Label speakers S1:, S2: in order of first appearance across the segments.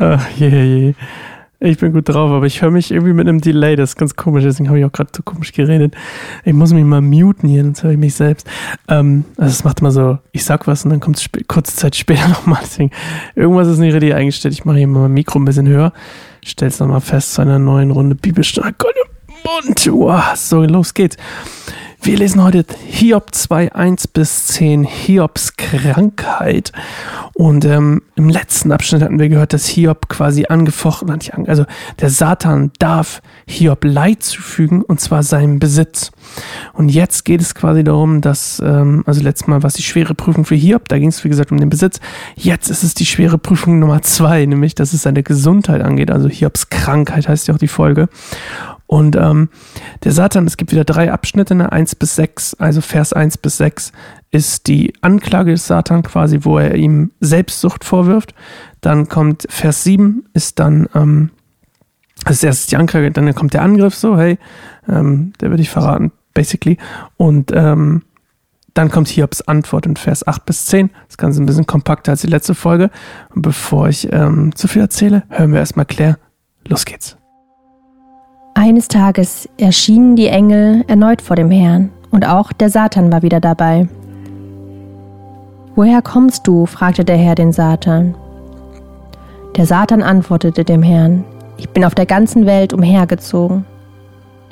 S1: Ach, je, je. Ich bin gut drauf, aber ich höre mich irgendwie mit einem Delay. Das ist ganz komisch, deswegen habe ich auch gerade so komisch geredet. Ich muss mich mal muten hier, sonst höre ich mich selbst. Ähm, also es macht immer so, ich sag was und dann kommt es kurze Zeit später nochmal. Deswegen, irgendwas ist nicht richtig eingestellt. Ich mache hier mal mein Mikro ein bisschen höher. Stell's nochmal fest zu einer neuen Runde Bibelstunde. Gott, Mund. Wow, so, los geht's. Wir lesen heute Hiob 2, 1 bis 10, Hiobs Krankheit. Und ähm, im letzten Abschnitt hatten wir gehört, dass Hiob quasi angefochten hat. Also der Satan darf Hiob Leid zufügen, und zwar seinem Besitz. Und jetzt geht es quasi darum, dass, ähm, also letztes Mal war es die schwere Prüfung für Hiob, da ging es wie gesagt um den Besitz. Jetzt ist es die schwere Prüfung Nummer zwei, nämlich dass es seine Gesundheit angeht. Also Hiobs Krankheit heißt ja auch die Folge. Und ähm, der Satan, es gibt wieder drei Abschnitte, ne? 1 bis 6, also Vers 1 bis 6 ist die Anklage des Satan quasi, wo er ihm Selbstsucht vorwirft. Dann kommt Vers 7, ist dann, ähm, als erstes die Anklage, dann kommt der Angriff, so, hey, ähm, der würde ich verraten, basically. Und ähm, dann kommt Hiobs Antwort in Vers 8 bis 10. Das Ganze ein bisschen kompakter als die letzte Folge. Und bevor ich ähm, zu viel erzähle, hören wir erstmal Claire. Los geht's.
S2: Eines Tages erschienen die Engel erneut vor dem Herrn, und auch der Satan war wieder dabei. Woher kommst du? fragte der Herr den Satan. Der Satan antwortete dem Herrn, ich bin auf der ganzen Welt umhergezogen.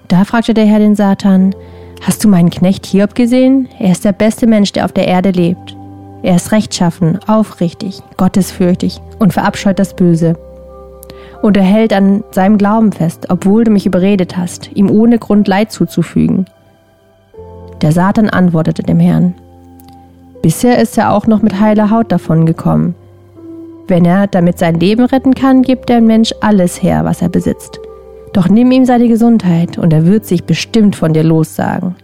S2: Da fragte der Herr den Satan, hast du meinen Knecht Hiob gesehen? Er ist der beste Mensch, der auf der Erde lebt. Er ist rechtschaffen, aufrichtig, gottesfürchtig und verabscheut das Böse und er hält an seinem Glauben fest, obwohl du mich überredet hast, ihm ohne Grund Leid zuzufügen. Der Satan antwortete dem Herrn, Bisher ist er auch noch mit heiler Haut davongekommen. Wenn er damit sein Leben retten kann, gibt der Mensch alles her, was er besitzt. Doch nimm ihm seine Gesundheit, und er wird sich bestimmt von dir lossagen.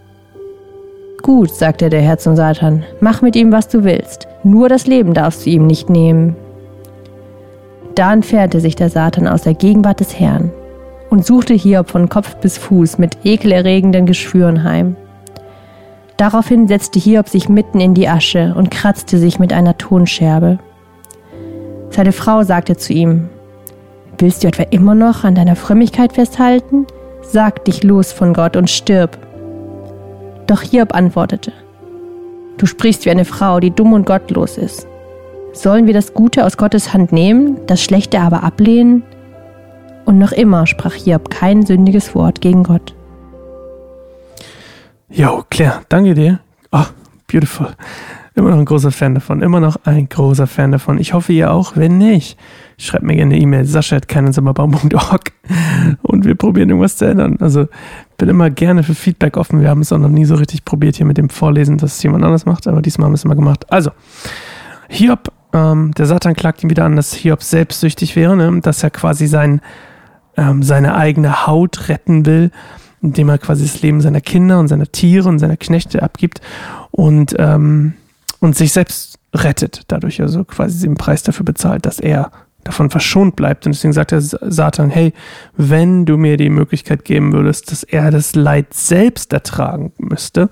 S2: Gut, sagte der Herr zum Satan, mach mit ihm, was du willst, nur das Leben darfst du ihm nicht nehmen. Da entfernte sich der Satan aus der Gegenwart des Herrn und suchte Hiob von Kopf bis Fuß mit ekelerregenden Geschwüren heim. Daraufhin setzte Hiob sich mitten in die Asche und kratzte sich mit einer Tonscherbe. Seine Frau sagte zu ihm, Willst du etwa immer noch an deiner Frömmigkeit festhalten? Sag dich los von Gott und stirb. Doch Hiob antwortete, Du sprichst wie eine Frau, die dumm und gottlos ist. Sollen wir das Gute aus Gottes Hand nehmen, das Schlechte aber ablehnen? Und noch immer sprach Hiob kein sündiges Wort gegen Gott.
S1: Jo, Claire, danke dir. Oh, beautiful. Immer noch ein großer Fan davon. Immer noch ein großer Fan davon. Ich hoffe, ihr auch. Wenn nicht, schreibt mir gerne eine E-Mail. sascha.keinensimmerbaum.org und wir probieren irgendwas zu ändern. Also, bin immer gerne für Feedback offen. Wir haben es auch noch nie so richtig probiert hier mit dem Vorlesen, dass es jemand anders macht, aber diesmal haben wir es immer gemacht. Also, Hiob ähm, der Satan klagt ihn wieder an, dass Hiob selbstsüchtig wäre, ne? dass er quasi sein, ähm, seine eigene Haut retten will, indem er quasi das Leben seiner Kinder und seiner Tiere und seiner Knechte abgibt und, ähm, und sich selbst rettet, dadurch also quasi den Preis dafür bezahlt, dass er davon verschont bleibt. Und deswegen sagt der Satan, hey, wenn du mir die Möglichkeit geben würdest, dass er das Leid selbst ertragen müsste,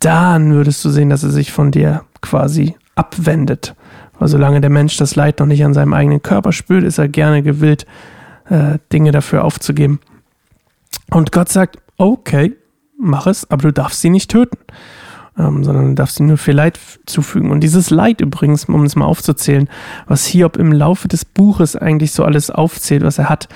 S1: dann würdest du sehen, dass er sich von dir quasi abwendet. Weil solange der Mensch das Leid noch nicht an seinem eigenen Körper spürt, ist er gerne gewillt, äh, Dinge dafür aufzugeben. Und Gott sagt, okay, mach es, aber du darfst sie nicht töten, ähm, sondern du darfst sie nur viel Leid zufügen. Und dieses Leid übrigens, um es mal aufzuzählen, was Hiob im Laufe des Buches eigentlich so alles aufzählt, was er hat.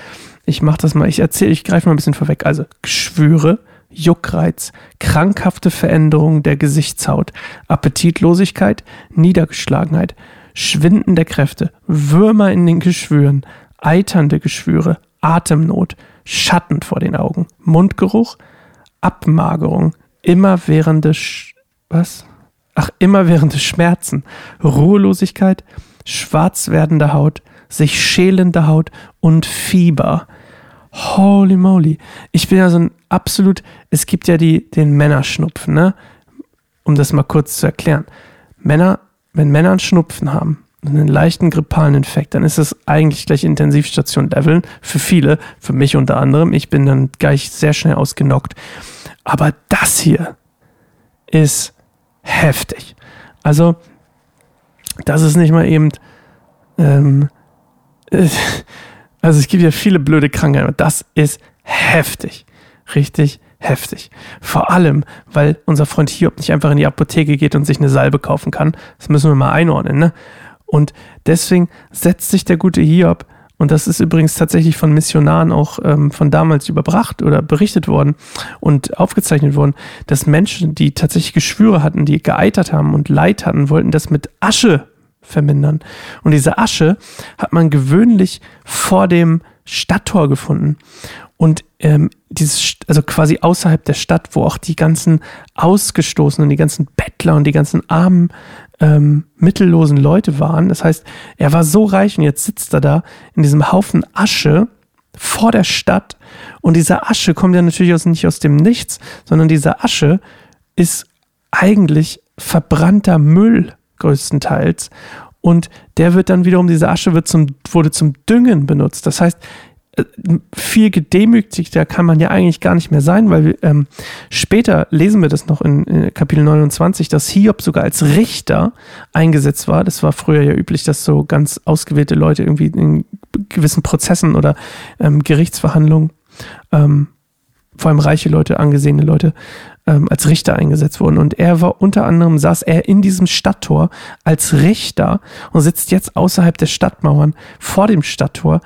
S1: Ich mach das mal, ich erzähle, ich greife mal ein bisschen vorweg. Also Geschwüre, Juckreiz, krankhafte Veränderungen der Gesichtshaut, Appetitlosigkeit, Niedergeschlagenheit, Schwinden der Kräfte, Würmer in den Geschwüren, eiternde Geschwüre, Atemnot, Schatten vor den Augen, Mundgeruch, Abmagerung, immerwährende Sch was? Ach, immerwährende Schmerzen, Ruhelosigkeit, schwarz werdende Haut, sich schälende Haut und Fieber. Holy moly. Ich bin ja so ein absolut, es gibt ja die, den Männerschnupfen, ne? Um das mal kurz zu erklären. Männer wenn Männer einen Schnupfen haben, einen leichten grippalen Infekt, dann ist es eigentlich gleich Intensivstation-Leveln für viele, für mich unter anderem. Ich bin dann gleich sehr schnell ausgenockt. Aber das hier ist heftig. Also, das ist nicht mal eben, ähm, also es gibt ja viele blöde Krankheiten, das ist heftig. Richtig heftig. Vor allem, weil unser Freund Hiob nicht einfach in die Apotheke geht und sich eine Salbe kaufen kann. Das müssen wir mal einordnen, ne? Und deswegen setzt sich der gute Hiob, und das ist übrigens tatsächlich von Missionaren auch ähm, von damals überbracht oder berichtet worden und aufgezeichnet worden, dass Menschen, die tatsächlich Geschwüre hatten, die geeitert haben und Leid hatten, wollten das mit Asche vermindern. Und diese Asche hat man gewöhnlich vor dem Stadttor gefunden. Und ähm, dieses, also quasi außerhalb der Stadt, wo auch die ganzen Ausgestoßenen, die ganzen Bettler und die ganzen armen, ähm, mittellosen Leute waren. Das heißt, er war so reich und jetzt sitzt er da in diesem Haufen Asche vor der Stadt. Und diese Asche kommt ja natürlich aus, nicht aus dem Nichts, sondern diese Asche ist eigentlich verbrannter Müll größtenteils. Und der wird dann wiederum, diese Asche wird zum, wurde zum Düngen benutzt. Das heißt, äh, viel gedemütigter kann man ja eigentlich gar nicht mehr sein, weil ähm, später lesen wir das noch in, in, Kapitel 29, dass Hiob sogar als Richter eingesetzt war. Das war früher ja üblich, dass so ganz ausgewählte Leute irgendwie in gewissen Prozessen oder ähm, Gerichtsverhandlungen, ähm, vor allem reiche Leute, angesehene Leute, ähm, als Richter eingesetzt wurden. Und er war unter anderem, saß er in diesem Stadttor als Richter und sitzt jetzt außerhalb der Stadtmauern vor dem Stadttor,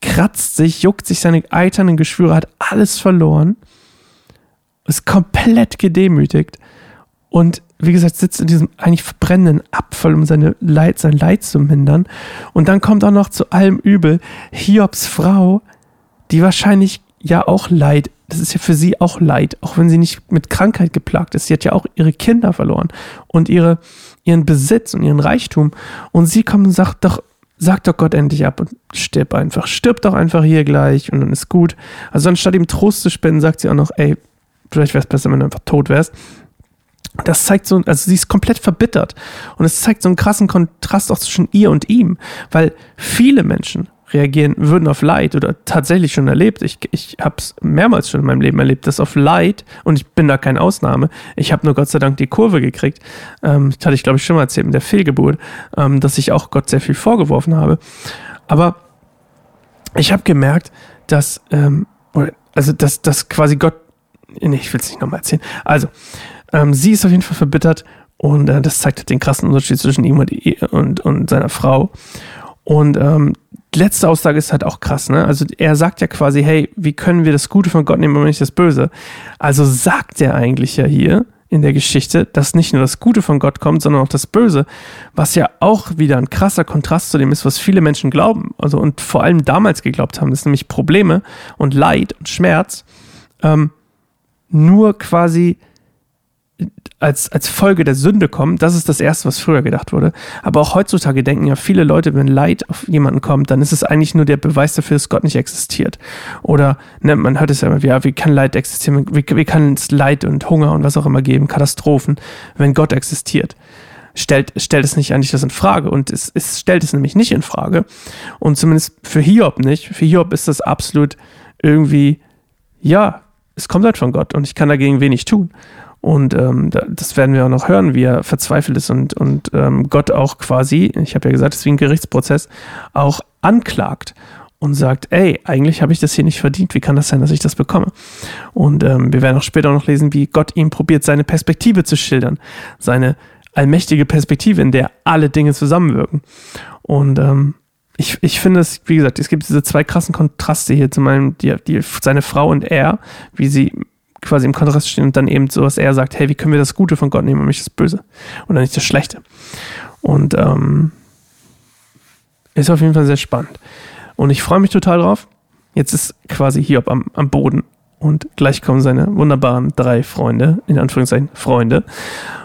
S1: kratzt sich, juckt sich seine eiternen Geschwüre, hat alles verloren, ist komplett gedemütigt und wie gesagt, sitzt in diesem eigentlich verbrennenden Abfall, um seine Leid, sein Leid zu mindern. Und dann kommt auch noch zu allem Übel Hiobs Frau, die wahrscheinlich ja auch Leid das ist ja für sie auch Leid, auch wenn sie nicht mit Krankheit geplagt ist. Sie hat ja auch ihre Kinder verloren und ihre, ihren Besitz und ihren Reichtum. Und sie kommt und sagt doch, sag doch Gott endlich ab und stirb einfach. Stirb doch einfach hier gleich und dann ist gut. Also anstatt ihm Trost zu spenden, sagt sie auch noch, ey, vielleicht wäre es besser, wenn du einfach tot wärst. Das zeigt so, also sie ist komplett verbittert. Und es zeigt so einen krassen Kontrast auch zwischen ihr und ihm, weil viele Menschen reagieren würden auf Leid oder tatsächlich schon erlebt. Ich, ich habe es mehrmals schon in meinem Leben erlebt, dass auf Leid, und ich bin da keine Ausnahme, ich habe nur Gott sei Dank die Kurve gekriegt, ähm, das hatte ich glaube ich schon mal erzählt mit der Fehlgeburt, ähm, dass ich auch Gott sehr viel vorgeworfen habe. Aber ich habe gemerkt, dass, ähm, also dass, dass quasi Gott, nee, ich will es nicht nochmal erzählen, also ähm, sie ist auf jeden Fall verbittert und äh, das zeigt den krassen Unterschied zwischen ihm und, und, und seiner Frau. Und ähm, letzte Aussage ist halt auch krass, ne? Also er sagt ja quasi, hey, wie können wir das Gute von Gott nehmen, aber nicht das Böse? Also sagt er eigentlich ja hier in der Geschichte, dass nicht nur das Gute von Gott kommt, sondern auch das Böse, was ja auch wieder ein krasser Kontrast zu dem ist, was viele Menschen glauben, also und vor allem damals geglaubt haben, dass nämlich Probleme und Leid und Schmerz ähm, nur quasi als, als Folge der Sünde kommen, das ist das Erste, was früher gedacht wurde. Aber auch heutzutage denken ja viele Leute, wenn Leid auf jemanden kommt, dann ist es eigentlich nur der Beweis dafür, dass Gott nicht existiert. Oder ne, man hört es ja immer, ja, wie kann Leid existieren? Wie, wie kann es Leid und Hunger und was auch immer geben, Katastrophen, wenn Gott existiert? Stellt, stellt es nicht eigentlich das in Frage. Und es, es stellt es nämlich nicht in Frage. Und zumindest für Hiob nicht. Für Hiob ist das absolut irgendwie, ja, es kommt halt von Gott und ich kann dagegen wenig tun. Und ähm, das werden wir auch noch hören, wie er verzweifelt ist und, und ähm, Gott auch quasi, ich habe ja gesagt, es ist wie ein Gerichtsprozess, auch anklagt und sagt, ey, eigentlich habe ich das hier nicht verdient, wie kann das sein, dass ich das bekomme? Und ähm, wir werden auch später noch lesen, wie Gott ihm probiert, seine Perspektive zu schildern, seine allmächtige Perspektive, in der alle Dinge zusammenwirken. Und ähm, ich, ich finde es, wie gesagt, es gibt diese zwei krassen Kontraste hier zu meinem, die, die, seine Frau und er, wie sie quasi im Kontrast stehen und dann eben so, was er sagt, hey, wie können wir das Gute von Gott nehmen und nicht das Böse oder nicht das Schlechte. Und ähm, ist auf jeden Fall sehr spannend. Und ich freue mich total drauf. Jetzt ist quasi Hiob am, am Boden und gleich kommen seine wunderbaren drei Freunde, in Anführungszeichen Freunde.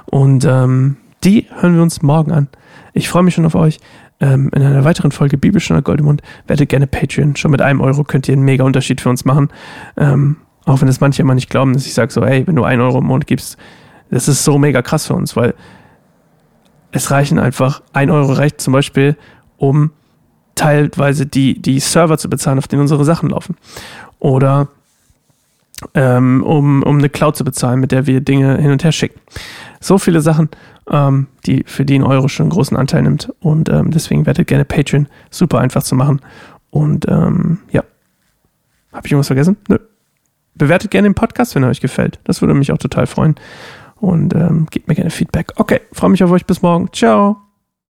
S1: Und ähm, die hören wir uns morgen an. Ich freue mich schon auf euch. Ähm, in einer weiteren Folge Bibelstunde Goldemund werdet gerne Patreon. Schon mit einem Euro könnt ihr einen mega Unterschied für uns machen. Ähm, auch wenn es manche immer nicht glauben, dass ich sage so, hey, wenn du ein Euro im Monat gibst, das ist so mega krass für uns, weil es reichen einfach, ein Euro reicht zum Beispiel, um teilweise die, die Server zu bezahlen, auf denen unsere Sachen laufen. Oder ähm, um, um eine Cloud zu bezahlen, mit der wir Dinge hin und her schicken. So viele Sachen. ähm, die für die ein Euro schon einen großen Anteil nimmt. Und ähm, deswegen werdet gerne Patreon. Super einfach zu machen. Und ähm, ja. Habe ich irgendwas vergessen? Nö. Bewertet gerne den Podcast, wenn er euch gefällt. Das würde mich auch total freuen. Und ähm, gebt mir gerne Feedback. Okay, freue mich auf euch. Bis morgen. Ciao.